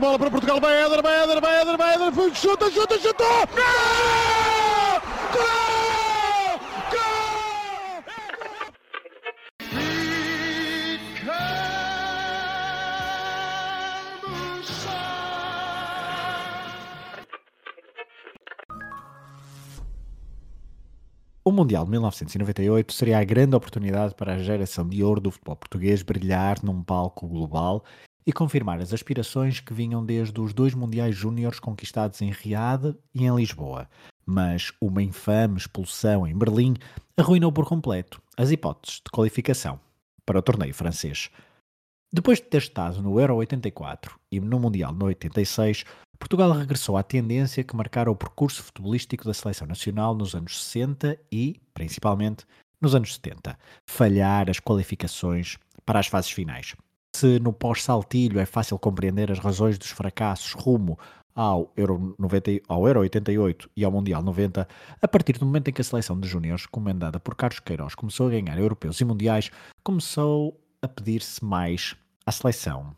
bola para Portugal, vai Éder, vai Éder, vai Éder, vai Éder, chuta, chuta, chutou! Gol! Gol! Gol! O Mundial de 1998 seria a grande oportunidade para a geração de ouro do futebol português brilhar num palco global e confirmar as aspirações que vinham desde os dois Mundiais Júniores conquistados em Riad e em Lisboa. Mas uma infame expulsão em Berlim arruinou por completo as hipóteses de qualificação para o torneio francês. Depois de ter estado no Euro 84 e no Mundial no 86, Portugal regressou à tendência que marcara o percurso futebolístico da seleção nacional nos anos 60 e, principalmente, nos anos 70, falhar as qualificações para as fases finais. Se no pós-saltilho é fácil compreender as razões dos fracassos rumo ao Euro, 90, ao Euro 88 e ao Mundial 90, a partir do momento em que a seleção de júniores, comandada por Carlos Queiroz, começou a ganhar europeus e mundiais, começou a pedir-se mais à seleção.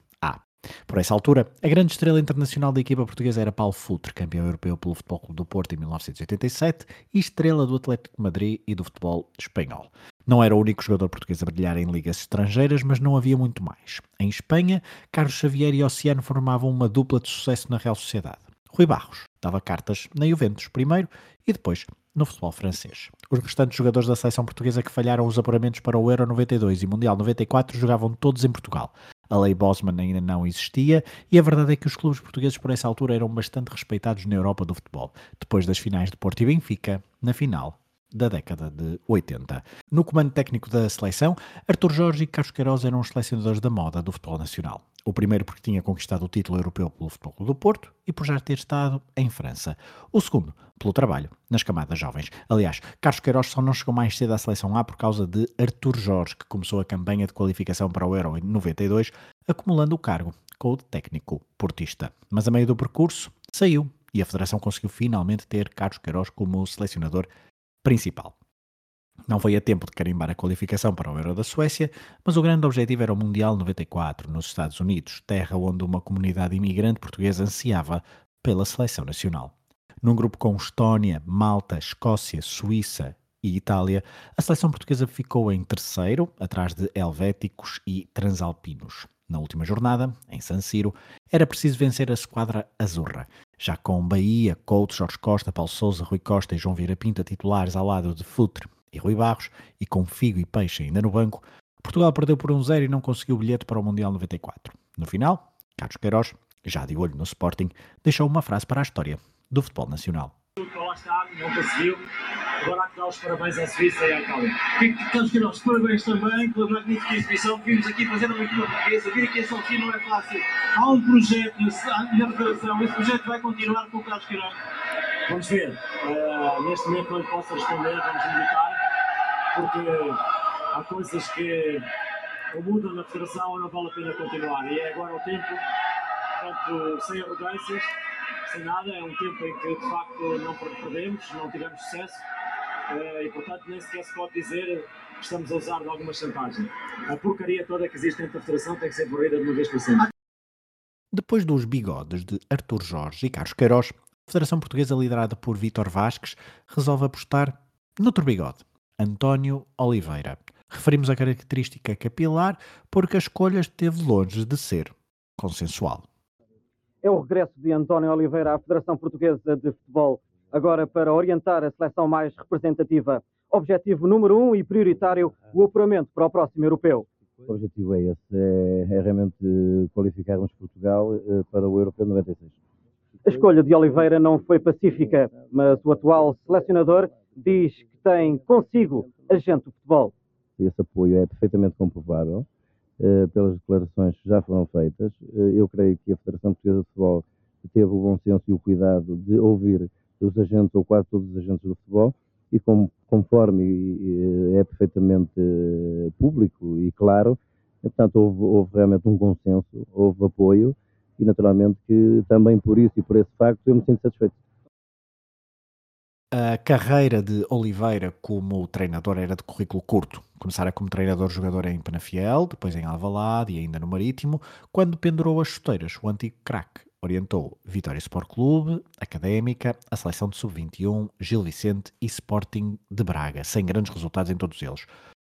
Por essa altura, a grande estrela internacional da equipa portuguesa era Paulo Futre, campeão europeu pelo Futebol Clube do Porto em 1987 e estrela do Atlético de Madrid e do futebol espanhol. Não era o único jogador português a brilhar em ligas estrangeiras, mas não havia muito mais. Em Espanha, Carlos Xavier e Oceano formavam uma dupla de sucesso na Real Sociedade. Rui Barros dava cartas na Juventus primeiro e depois no futebol francês. Os restantes jogadores da seleção portuguesa que falharam os apuramentos para o Euro 92 e Mundial 94 jogavam todos em Portugal. A lei Bosman ainda não existia e a verdade é que os clubes portugueses por essa altura eram bastante respeitados na Europa do futebol, depois das finais de Porto e Benfica, na final da década de 80. No comando técnico da seleção, Artur Jorge e Carlos Queiroz eram os selecionadores da moda do futebol nacional. O primeiro porque tinha conquistado o título europeu pelo Futebol do Porto e por já ter estado em França. O segundo, pelo trabalho nas camadas jovens. Aliás, Carlos Queiroz só não chegou mais cedo à seleção A por causa de Artur Jorge, que começou a campanha de qualificação para o Euro em 92, acumulando o cargo com o técnico portista. Mas a meio do percurso, saiu e a Federação conseguiu finalmente ter Carlos Queiroz como selecionador principal. Não foi a tempo de carimbar a qualificação para o Euro da Suécia, mas o grande objetivo era o Mundial 94, nos Estados Unidos, terra onde uma comunidade imigrante portuguesa ansiava pela seleção nacional. Num grupo com Estónia, Malta, Escócia, Suíça e Itália, a seleção portuguesa ficou em terceiro, atrás de Helvéticos e Transalpinos. Na última jornada, em San Siro, era preciso vencer a esquadra azurra. Já com Bahia, Couto, Jorge Costa, Paulo Souza, Rui Costa e João Vieira Pinta titulares ao lado de Futre e Rui Barros, e com Figo e Peixe ainda no banco, Portugal perdeu por um zero e não conseguiu o bilhete para o Mundial 94. No final, Carlos Queiroz, já de olho no Sporting, deixou uma frase para a história do futebol nacional. Não conseguiu, Agora há que dar os parabéns à Suíça e à Itália. Carlos Queiroz, parabéns também pela magnífica exibição que vimos aqui fazer uma equipa portuguesa. Vir aqui a Sofia não é fácil. Há um projeto na Federação, esse projeto vai continuar com o Carlos Queiroz. Vamos ver. Uh, neste momento não lhe posso responder, vamos meditar, porque há coisas que mudam na Federação ou não vale a pena continuar. E é agora o tempo, portanto, sem arrogâncias, sem nada. É um tempo em que de facto não perdemos, não tivemos sucesso eh, e portanto nem sequer se pode dizer que estamos a usar de alguma chantagem. A porcaria toda que existe dentro da Federação tem que ser varrida de uma vez para sempre. Depois dos bigodes de Artur Jorge e Carlos Queiroz, a Federação Portuguesa, liderada por Vítor Vasques, resolve apostar noutro bigode, António Oliveira. Referimos a característica capilar porque a escolha esteve longe de ser consensual. É o regresso de António Oliveira à Federação Portuguesa de Futebol agora para orientar a seleção mais representativa. Objetivo número um e prioritário, o apuramento para o próximo europeu. O objetivo é esse, é, é realmente qualificarmos Portugal eh, para o Europeu 96. A escolha de Oliveira não foi pacífica, mas o atual selecionador diz que tem consigo agente do futebol. Esse apoio é perfeitamente comprovável pelas declarações que já foram feitas. eu creio que a Federação Portuguesa de Futebol teve o bom senso e o cuidado de ouvir os agentes, ou quase todos os agentes do futebol, e com, conforme é perfeitamente público e claro, portanto houve, houve realmente um consenso, houve apoio, e naturalmente que também por isso e por esse facto eu me sinto satisfeito. A carreira de Oliveira como treinador era de currículo curto. Começara como treinador-jogador em Penafiel, depois em Alvalade e ainda no Marítimo, quando pendurou as chuteiras, o antigo craque. Orientou Vitória Sport Clube, Académica, a seleção de Sub-21, Gil Vicente e Sporting de Braga, sem grandes resultados em todos eles.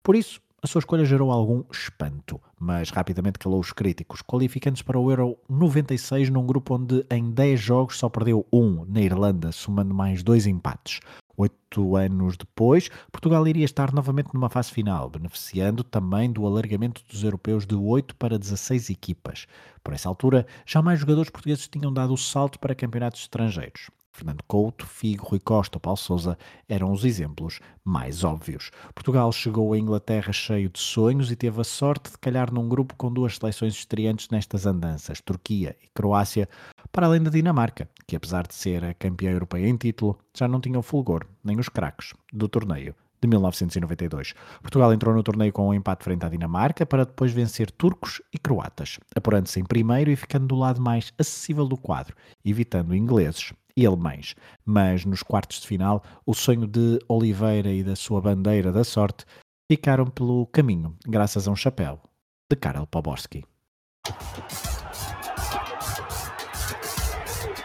Por isso, a sua escolha gerou algum espanto, mas rapidamente calou os críticos, qualificando-se para o Euro 96 num grupo onde em 10 jogos só perdeu um na Irlanda, somando mais dois empates. Oito anos depois, Portugal iria estar novamente numa fase final, beneficiando também do alargamento dos europeus de 8 para 16 equipas. Por essa altura, já mais jogadores portugueses tinham dado o salto para campeonatos estrangeiros. Fernando Couto, Figo, Rui Costa ou Paulo Sousa eram os exemplos mais óbvios. Portugal chegou à Inglaterra cheio de sonhos e teve a sorte de calhar num grupo com duas seleções estreantes nestas andanças, Turquia e Croácia, para além da Dinamarca, que apesar de ser a campeã europeia em título, já não tinha o fulgor, nem os craques, do torneio de 1992. Portugal entrou no torneio com um empate frente à Dinamarca para depois vencer turcos e croatas, apurando-se em primeiro e ficando do lado mais acessível do quadro, evitando ingleses e alemães. Mas nos quartos de final, o sonho de Oliveira e da sua bandeira da sorte ficaram pelo caminho, graças a um chapéu de Karel Poborski.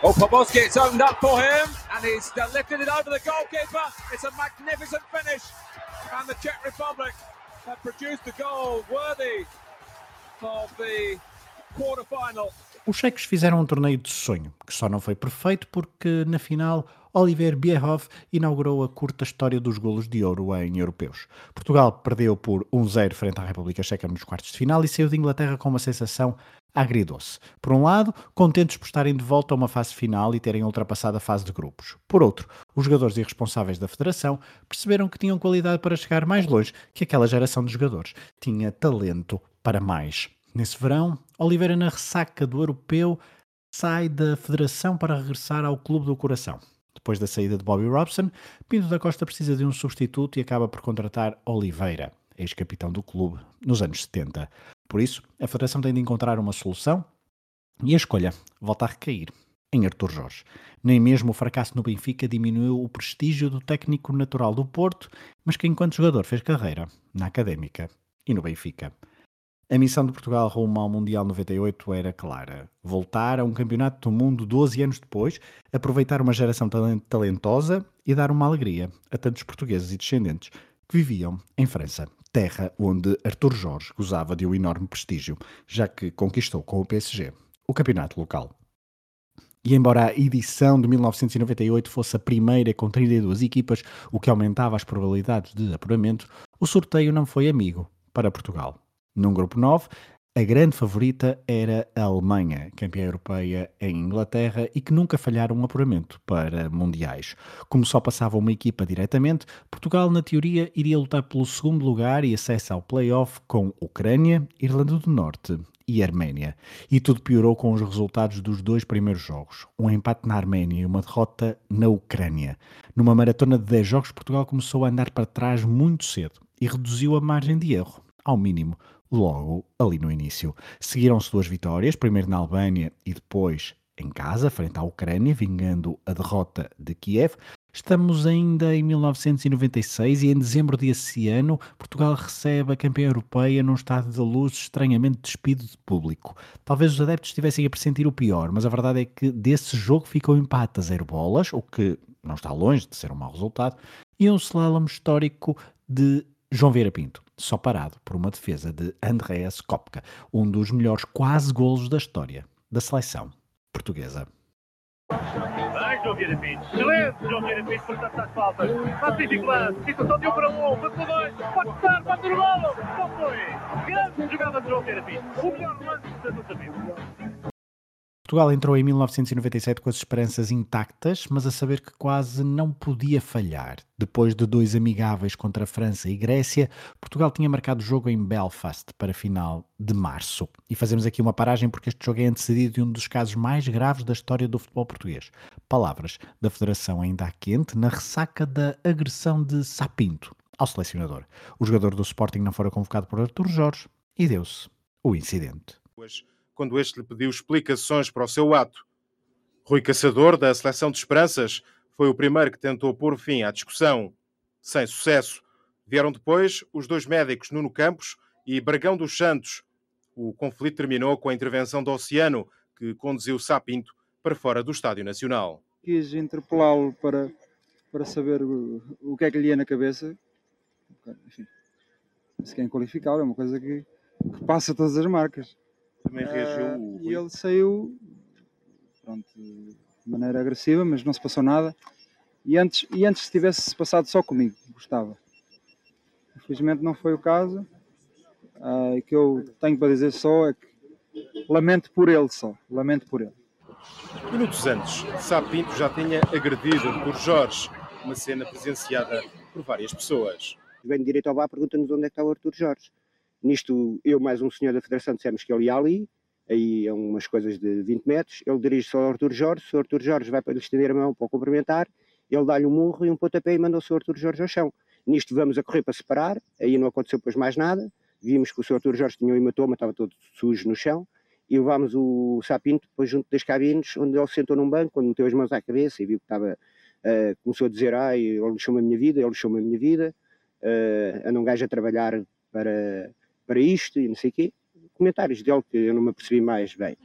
Oh, Poborski, it's opened up for him, and he's lifted it over the goalkeeper. It's a magnificent finish, and the Czech Republic have produced a goal worthy of the os cheques fizeram um torneio de sonho, que só não foi perfeito porque, na final, Oliver Bierhoff inaugurou a curta história dos golos de ouro em europeus. Portugal perdeu por 1-0 frente à República Checa nos quartos de final e saiu de Inglaterra com uma sensação agridoce. Por um lado, contentes por estarem de volta a uma fase final e terem ultrapassado a fase de grupos. Por outro, os jogadores e responsáveis da federação perceberam que tinham qualidade para chegar mais longe que aquela geração de jogadores. Tinha talento para mais. Nesse verão, Oliveira, na ressaca do europeu, sai da federação para regressar ao Clube do Coração. Depois da saída de Bobby Robson, Pinto da Costa precisa de um substituto e acaba por contratar Oliveira, ex-capitão do clube, nos anos 70. Por isso, a federação tem de encontrar uma solução e a escolha volta a recair em Artur Jorge. Nem mesmo o fracasso no Benfica diminuiu o prestígio do técnico natural do Porto, mas que enquanto jogador fez carreira na Académica e no Benfica. A missão de Portugal rumo ao Mundial 98 era clara: voltar a um campeonato do mundo 12 anos depois, aproveitar uma geração talentosa e dar uma alegria a tantos portugueses e descendentes que viviam em França, terra onde Artur Jorge gozava de um enorme prestígio, já que conquistou com o PSG o campeonato local. E embora a edição de 1998 fosse a primeira com 32 equipas, o que aumentava as probabilidades de apuramento, o sorteio não foi amigo para Portugal. Num grupo 9, a grande favorita era a Alemanha, campeã europeia em Inglaterra e que nunca falharam um apuramento para mundiais. Como só passava uma equipa diretamente, Portugal, na teoria, iria lutar pelo segundo lugar e acesso ao play-off com Ucrânia, Irlanda do Norte e Arménia. E tudo piorou com os resultados dos dois primeiros jogos: um empate na Arménia e uma derrota na Ucrânia. Numa maratona de 10 jogos, Portugal começou a andar para trás muito cedo e reduziu a margem de erro ao mínimo logo ali no início. Seguiram-se duas vitórias, primeiro na Albânia e depois em casa, frente à Ucrânia, vingando a derrota de Kiev. Estamos ainda em 1996 e em dezembro desse ano, Portugal recebe a campeã europeia num estado de luz estranhamente despido de público. Talvez os adeptos estivessem a pressentir o pior, mas a verdade é que desse jogo ficou empate a zero bolas, o que não está longe de ser um mau resultado, e um slalom histórico de João Vieira Pinto, só parado por uma defesa de Andreas Kopka, um dos melhores quase golos da história da seleção portuguesa. Vai, João Vieira Pinto. Excelente, João Vieira Pinto, por tantas faltas. Magnífico lance. Situação de um para um. Passou dois. Pode estar, pode no golo. Não foi. Grande jogada de João Vieira Pinto. O melhor lance da nossa vida. Portugal entrou em 1997 com as esperanças intactas, mas a saber que quase não podia falhar. Depois de dois amigáveis contra a França e Grécia, Portugal tinha marcado jogo em Belfast para final de março. E fazemos aqui uma paragem porque este jogo é antecedido de um dos casos mais graves da história do futebol português. Palavras da Federação ainda quente na ressaca da agressão de Sapinto ao selecionador. O jogador do Sporting não fora convocado por Artur Jorge e deu-se o incidente quando este lhe pediu explicações para o seu ato. Rui Caçador, da Seleção de Esperanças, foi o primeiro que tentou pôr fim à discussão. Sem sucesso. Vieram depois os dois médicos Nuno Campos e Bragão dos Santos. O conflito terminou com a intervenção do Oceano, que conduziu Sapinto para fora do Estádio Nacional. Quis interpelá-lo para, para saber o, que é que lhe ia na cabeça. Enfim, isso que inqualificável, é uma coisa que, que passa todas as marcas também reagiu. Uh, e ele saiu pronto, de maneira agressiva, mas não se passou nada. E antes, e antes se tivesse passado só comigo, gostava. Infelizmente não foi o caso. Uh, o que eu tenho para dizer só é que lamento por ele só, lamento por ele. Minutos antes, Sapinto já tinha agredido por Jorge, uma cena presenciada por várias pessoas. Vem direito ao bar, pergunta-nos onde é que está o Arthur Jorge. Nisto, eu mais um senhor da Federação dissemos que ele ia ali, aí a umas coisas de 20 metros, ele dirige-se ao Artur Jorge, o Artur Jorge vai para lhe estender a mão para o cumprimentar, ele dá-lhe um murro e um pontapé e manda o Sr. Artur Jorge ao chão. Nisto vamos a correr para separar, aí não aconteceu depois mais nada, vimos que o Sr. Artur Jorge tinha um hematoma, estava todo sujo no chão, e levámos o Sapinto depois junto das cabines, onde ele sentou num banco, quando meteu as mãos à cabeça e viu que estava, uh, começou a dizer, ai, ele deixou-me a minha vida, ele deixou-me a minha vida, uh, anda um gajo a trabalhar para para isto e não sei o quê. Comentários dele que eu não me apercebi mais bem.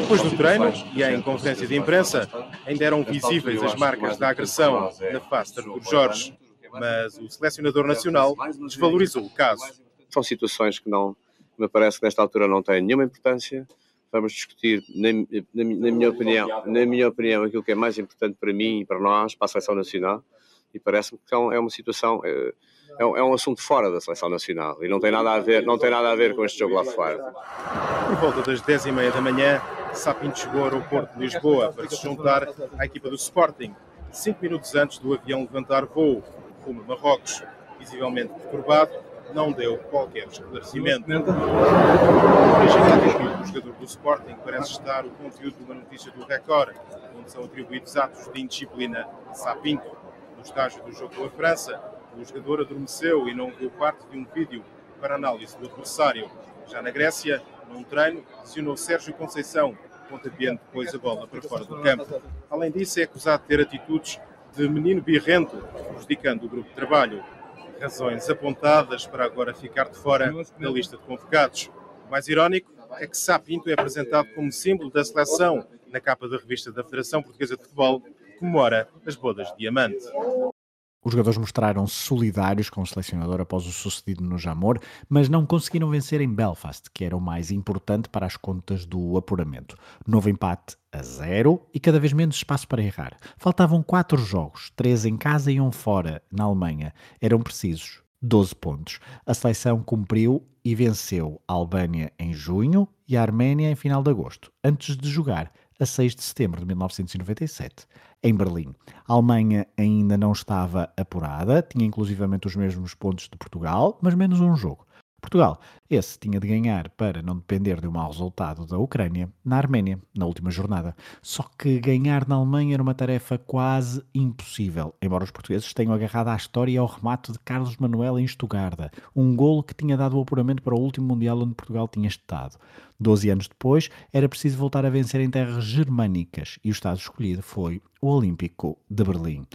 Depois do treino e em conferência de imprensa, ainda eram visíveis as marcas da agressão na face de Artur Jorge, mas o selecionador nacional desvalorizou o caso. São situações que não, me parece que nesta altura não têm nenhuma importância. Vamos discutir, na, na, na, minha opinião, na minha opinião, aquilo que é mais importante para mim e para nós, para a seleção nacional, e parece-me que é uma situação. É, é é um assunto fora da seleção nacional e não tem nada a ver, não tem nada a ver com este jogo lá fora. Por volta das 10h30 da manhã, Sapinto chegou ao aeroporto de Lisboa para se juntar à equipa do Sporting, cinco minutos antes do avião levantar voo rumo a Marrocos. Visivelmente perturbado, não deu qualquer esclarecimento. O jogador do Sporting parece estar o conteúdo de uma notícia do Record, onde são atribuídos atos de indisciplina Sapinto. No estágio do jogo com a França, o jogador adormeceu e não viu parte de um vídeo para análise do adversário. Já na Grécia, num treino, acionou Sérgio Conceição, pontapeando depois a bola para fora do campo. Além disso, é acusado de ter atitudes de menino birrento, prejudicando o grupo de trabalho. Razões apontadas para agora ficar de fora da lista de convocados. O mais irónico é que Sá Pinto é apresentado como símbolo da seleção na capa da revista da Federação Portuguesa de Futebol, que comemora as bodas de diamante. Os jogadores mostraram-se solidários com o selecionador após o sucedido no Jamor, mas não conseguiram vencer em Belfast, que era o mais importante para as contas do apuramento. Novo empate a zero e cada vez menos espaço para errar. Faltavam quatro jogos, três em casa e um fora, na Alemanha. Eram precisos 12 pontos. A seleção cumpriu e venceu a Albânia em junho e a Arménia em final de agosto, antes de jogar a 6 de setembro de 1997, em Berlim. A Alemanha ainda não estava apurada, tinha inclusivamente os mesmos pontos de Portugal, mas menos um jogo. Portugal, esse tinha de ganhar para não depender de um mau resultado da Ucrânia na Arménia, na última jornada. Só que ganhar na Alemanha era uma tarefa quase impossível, embora os portugueses tenham agarrado à história e ao remate de Carlos Manuel em Estugarda, um golo que tinha dado o apuramento para o último Mundial onde Portugal tinha estado. Doze anos depois, era preciso voltar a vencer em terras germânicas e o estado escolhido foi o Olímpico de Berlim.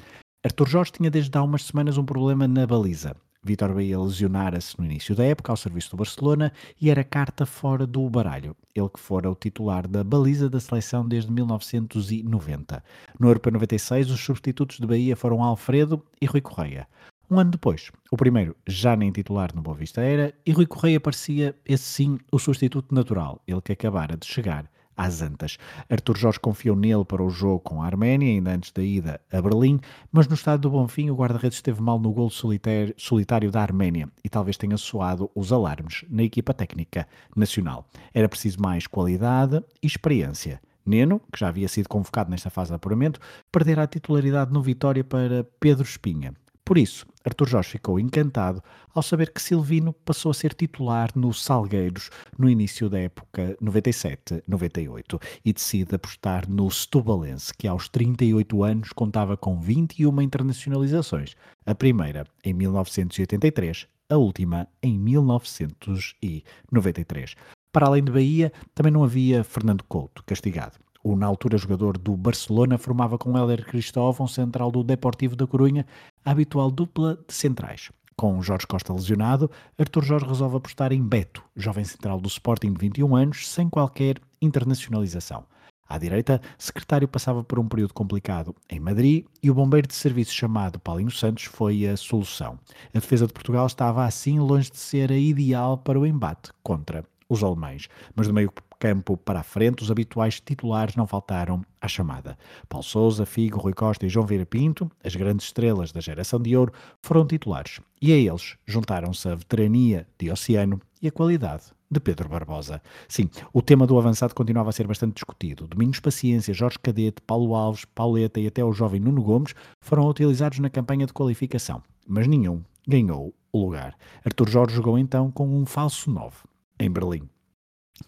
Arthur Jorge tinha desde há umas semanas um problema na baliza. Vitor Bahia lesionara-se no início da época ao serviço do Barcelona e era carta fora do baralho, ele que fora o titular da baliza da seleção desde 1990. No Europeu 96, os substitutos de Bahia foram Alfredo e Rui Correia. Um ano depois, o primeiro já nem titular no Boa Vista era, e Rui Correia parecia, esse sim, o substituto natural, ele que acabara de chegar às Antas. Artur Jorge confiou nele para o jogo com a Arménia, ainda antes da ida a Berlim, mas no estado do Bonfim o guarda-redes esteve mal no gol solitário, da Arménia e talvez tenha soado os alarmes na equipa técnica nacional. Era preciso mais qualidade e experiência Neno, que já havia sido convocado nesta fase de apuramento, perdera a titularidade no Vitória para Pedro Espinha. Por isso, Artur Jorge ficou encantado ao saber que Silvino passou a ser titular no Salgueiros no início da época 97-98 e decide apostar no Setubalense, que aos 38 anos contava com 21 internacionalizações, a primeira em 1983, a última em 1993. Para além de Bahia, também não havia Fernando Couto, castigado. O na altura jogador do Barcelona formava com Héler Cristóvão, central do Deportivo da Corunha, a habitual dupla de centrais. Com Jorge Costa lesionado, Artur Jorge resolve apostar em Beto, jovem central do Sporting de 21 anos, sem qualquer internacionalização. À direita, secretário passava por um período complicado em Madrid e o bombeiro de serviço chamado Paulinho Santos foi a solução. A defesa de Portugal estava assim longe de ser a ideal para o embate contra os alemães, mas do meio campo para a frente, os habituais titulares não faltaram à chamada. Paulo Sousa, Figo, Rui Costa e João Vieira Pinto, as grandes estrelas da geração de ouro, foram titulares. E a eles juntaram-se a veterania de Oceano e a qualidade de Pedro Barbosa. Sim, o tema do avançado continuava a ser bastante discutido. Domingos Paciência, Jorge Cadete, Paulo Alves, Pauleta e até o jovem Nuno Gomes foram utilizados na campanha de qualificação, mas nenhum ganhou o lugar. Artur Jorge jogou então com um falso 9 em Berlim.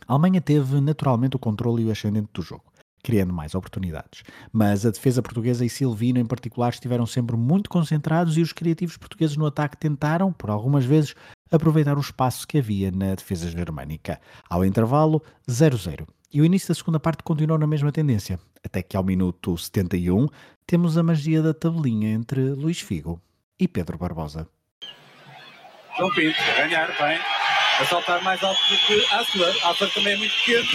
A Alemanha teve naturalmente o controle e o ascendente do jogo, criando mais oportunidades. Mas a defesa portuguesa e Silvino em particular estiveram sempre muito concentrados e os criativos portugueses no ataque tentaram, por algumas vezes, aproveitar o espaço que havia na defesa germânica. Ao intervalo, 0-0. E o início da segunda parte continuou na mesma tendência, até que ao minuto 71 temos a magia da tabelinha entre Luís Figo e Pedro Barbosa. João Pinto, ganhar, bem a saltar mais alto do que Asler. Asler também é muito pequeno.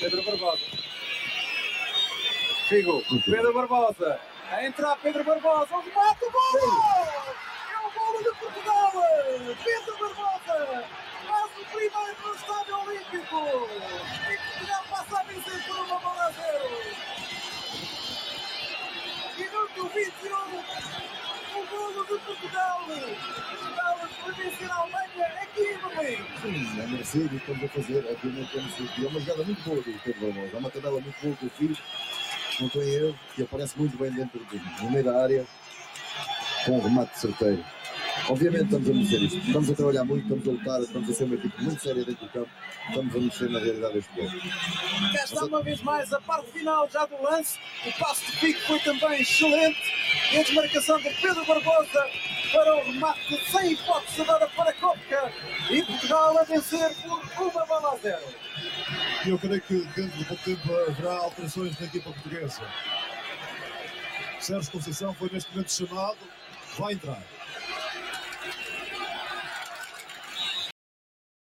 Pedro Barbosa. Figo. Pedro Barbosa. A entrar Pedro Barbosa. O remate, o merecido, estamos a fazer, obviamente é merecido. É uma jogada muito boa do Pedro Barbosa, é uma tabela muito boa que eu fiz, não tem erro, que aparece muito bem dentro do meio da área, com um remate certeiro. Obviamente estamos a merecer isto. Estamos a trabalhar muito, estamos a lutar, estamos a ser uma equipe muito séria dentro do campo. Estamos a mexer na realidade deste jogo. Cá está uma vez mais a parte final já do lance. O passo de pico foi também excelente. E a desmarcação de Pedro Barbosa para o remate sem hipótese dada para Kopka. E Portugal a vencer por uma bola a zero. E eu creio que dentro de pouco tempo haverá alterações na equipa portuguesa. Sérgio Conceição foi neste momento chamado, vai entrar.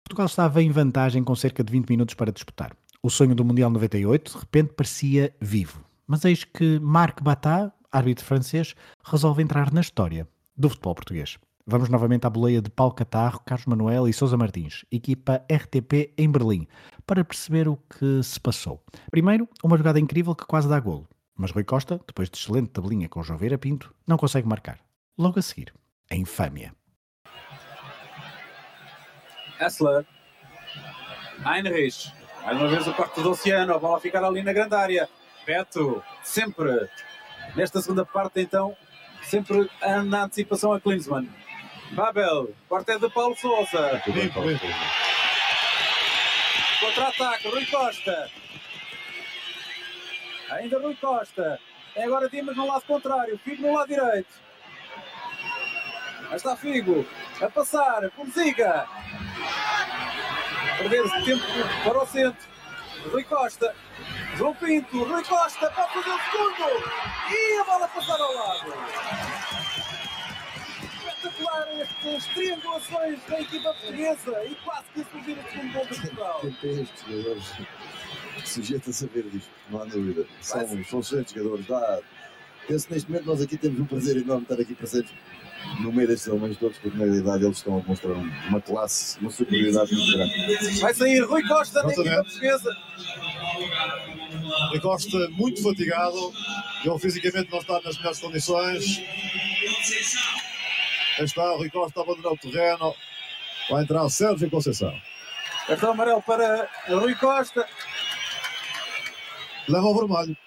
Portugal estava em vantagem com cerca de 20 minutos para disputar. O sonho do Mundial 98 de repente parecia vivo. Mas eis que Marc Batat, árbitro francês, resolve entrar na história do futebol português. Vamos novamente à boleia de Paulo Catarro, Carlos Manuel e Sousa Martins, equipa RTP em Berlim, para perceber o que se passou. Primeiro, uma jogada incrível que quase dá golo, mas Rui Costa, depois de excelente tabelinha com João Pinto, não consegue marcar. Logo a seguir, a infâmia. Essler. Heinrich. Mais uma vez o corte do Oceano. A bola ficar ali na grande área. Beto. Sempre. Nesta segunda parte, então, sempre na antecipação a Klinsmann. Babel. É de Paulo Souza. Contra-ataque. Rui Costa. Ainda Rui Costa. É agora Dimas no lado contrário. Figo no lado direito. Aí está Figo. A passar. Com Ziga perder tempo para o centro. Rui Costa, João Pinto, Rui Costa pode fazer o segundo e a bola passar ao lado. Espetacular estas triangulações da equipa portuguesa e quase que surgir o segundo gol de Portugal. Quem tem estes jogadores sujeito a saber disto, não há dúvida. São, são excelentes jogadores. Dá, penso neste momento nós aqui temos um prazer enorme estar aqui presentes no meio destes homens todos, porque na realidade eles estão a mostrar uma classe, uma superioridade muito grande. Vai sair Rui Costa na equipa portuguesa. Rui Costa muito fatigado, ele fisicamente não está nas melhores condições. Aí está, Rui Costa a abandonar o terreno. Vai entrar Sérgio Conceição. Cartão amarelo para Rui Costa. Leva ao vermelho.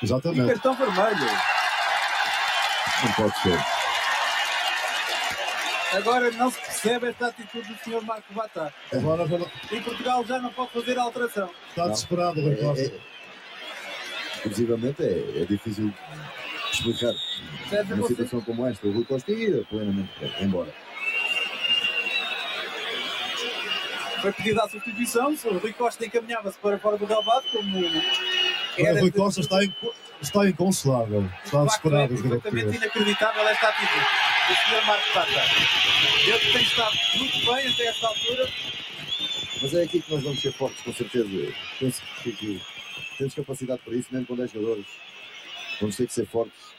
E Exatamente. cartão vermelho. Não pode ser. Agora não se percebe esta atitude do Sr. Marco Batá. Agora agora E Portugal já não pode fazer alteração. está desesperado o Rui Costa. Inclusivamente é, é difícil explicar Sérgio uma situação como esta. O Rui Costa ia plenamente embora. Foi pedida a substituição. O Rui Costa encaminhava-se para fora do relvado, como O Rui Costa está, inco- está inconsolável. Está é desesperado jogador completamente inacreditável esta atitude do Sr. Marco Batá. Ele que tem estado muito bem até esta altura. Mas é aqui que nós vamos ser fortes, com certeza. Penso que, que temos capacidade para isso, mesmo com 10 jogadores. Vamos ter que ser fortes.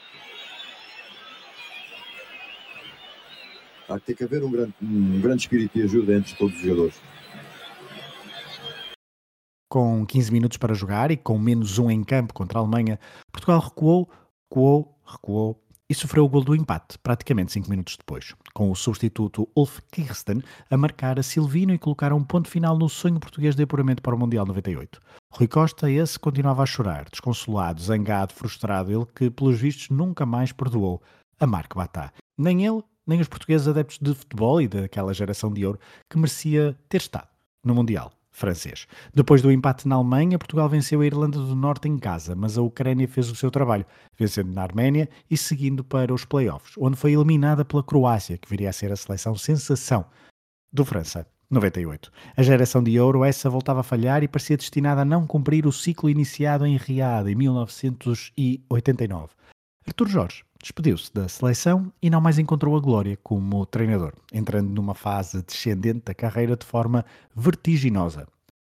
Há que ter que haver um grande, um grande espírito de ajuda entre todos os jogadores. Com 15 minutos para jogar e com menos um em campo contra a Alemanha, Portugal recuou, recuou, recuou e sofreu o gol do empate, praticamente 5 minutos depois, com o substituto Ulf Kirsten a marcar a Silvino e colocar um ponto final no sonho português de apuramento para o Mundial 98. Rui Costa, esse, continuava a chorar, desconsolado, zangado, frustrado, ele que, pelos vistos, nunca mais perdoou a Marco Batá. Nem ele, nem os portugueses adeptos de futebol e daquela geração de ouro que merecia ter estado no Mundial francês. Depois do empate na Alemanha, Portugal venceu a Irlanda do Norte em casa, mas a Ucrânia fez o seu trabalho, vencendo na Arménia e seguindo para os playoffs, onde foi eliminada pela Croácia, que viria a ser a seleção sensação do França. 98. A geração de ouro, essa voltava a falhar e parecia destinada a não cumprir o ciclo iniciado em Riad em 1989. Artur Jorge despediu-se da seleção e não mais encontrou a glória como treinador, entrando numa fase descendente da carreira de forma vertiginosa.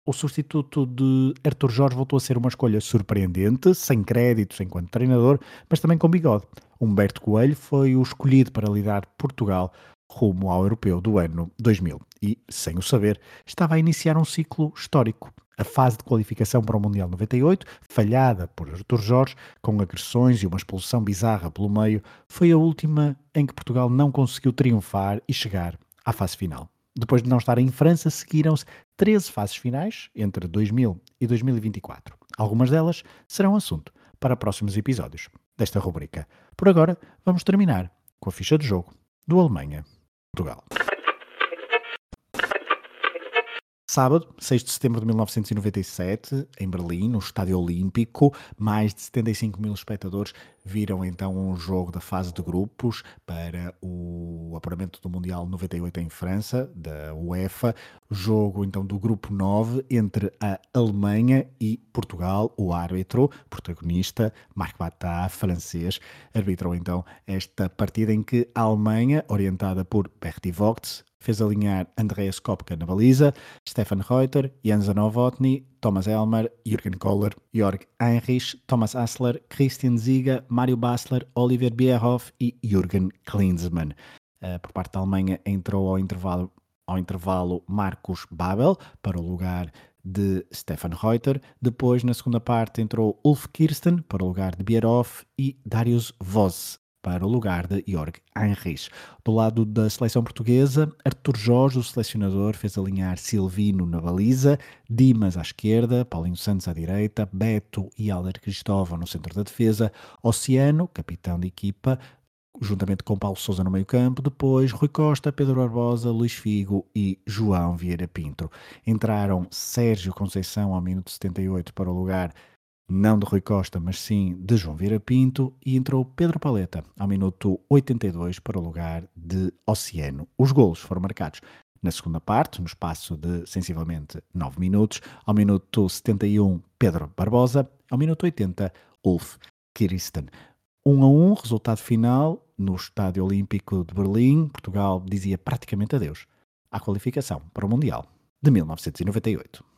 O substituto de Artur Jorge voltou a ser uma escolha surpreendente, sem créditos enquanto treinador, mas também com bigode. Humberto Coelho foi o escolhido para liderar Portugal rumo ao europeu do ano 2000 e, sem o saber, estava a iniciar um ciclo histórico. A fase de qualificação para o Mundial 98, falhada por Artur Jorge, com agressões e uma expulsão bizarra pelo meio, foi a última em que Portugal não conseguiu triunfar e chegar à fase final. Depois de não estar em França, seguiram-se 13 fases finais entre 2000 e 2024. Algumas delas serão assunto para próximos episódios desta rubrica. Por agora, vamos terminar com a ficha de jogo do Alemanha-Portugal. Sábado, 6 de setembro de 1997, em Berlim, no Estádio Olímpico, mais de 75 mil espectadores viram então um jogo da fase de grupos para o apuramento do Mundial 98 em França, da UEFA. Jogo então do grupo 9 entre a Alemanha e Portugal. O árbitro, protagonista, Marc Batá, francês, arbitrou então esta partida em que a Alemanha, orientada por Bertie Vogts, fez alinhar Andreas Kopka na baliza, Stefan Reuter, Jens Novotny, Thomas Elmer, Jürgen Kohler, Jörg Heinrich, Thomas Assler, Christian Ziga, Mário Basler, Oliver Bierhoff e Jürgen Klinsmann. Uh, por parte da Alemanha entrou ao intervalo, ao intervalo Marcus Babel para o lugar de Stefan Reuter. Depois, na segunda parte, entrou Ulf Kirsten para o lugar de Bierhoff e Darius Voss para o lugar de Jorg Heinrich. Do lado da seleção portuguesa, Artur Jorge, o selecionador, fez alinhar Silvino na baliza, Dimas à esquerda, Paulinho Santos à direita, Beto e Alder Cristóvão no centro da defesa, Oceano, capitão de equipa, juntamente com Paulo Sousa no meio campo, depois Rui Costa, Pedro Barbosa, Luís Figo e João Vieira Pinto. Entraram Sérgio Conceição ao minuto 78 para o lugar não de Rui Costa, mas sim de João Vieira Pinto, e entrou Pedro Paleta ao minuto 82 para o lugar de Oceano. Os golos foram marcados na segunda parte, no espaço de sensivelmente 9 minutos, ao minuto 71 Pedro Barbosa, ao minuto 80 Ulf Kirsten. 1 a 1, resultado final no Estádio Olímpico de Berlim. Portugal dizia praticamente adeus à qualificação para o Mundial de 1998.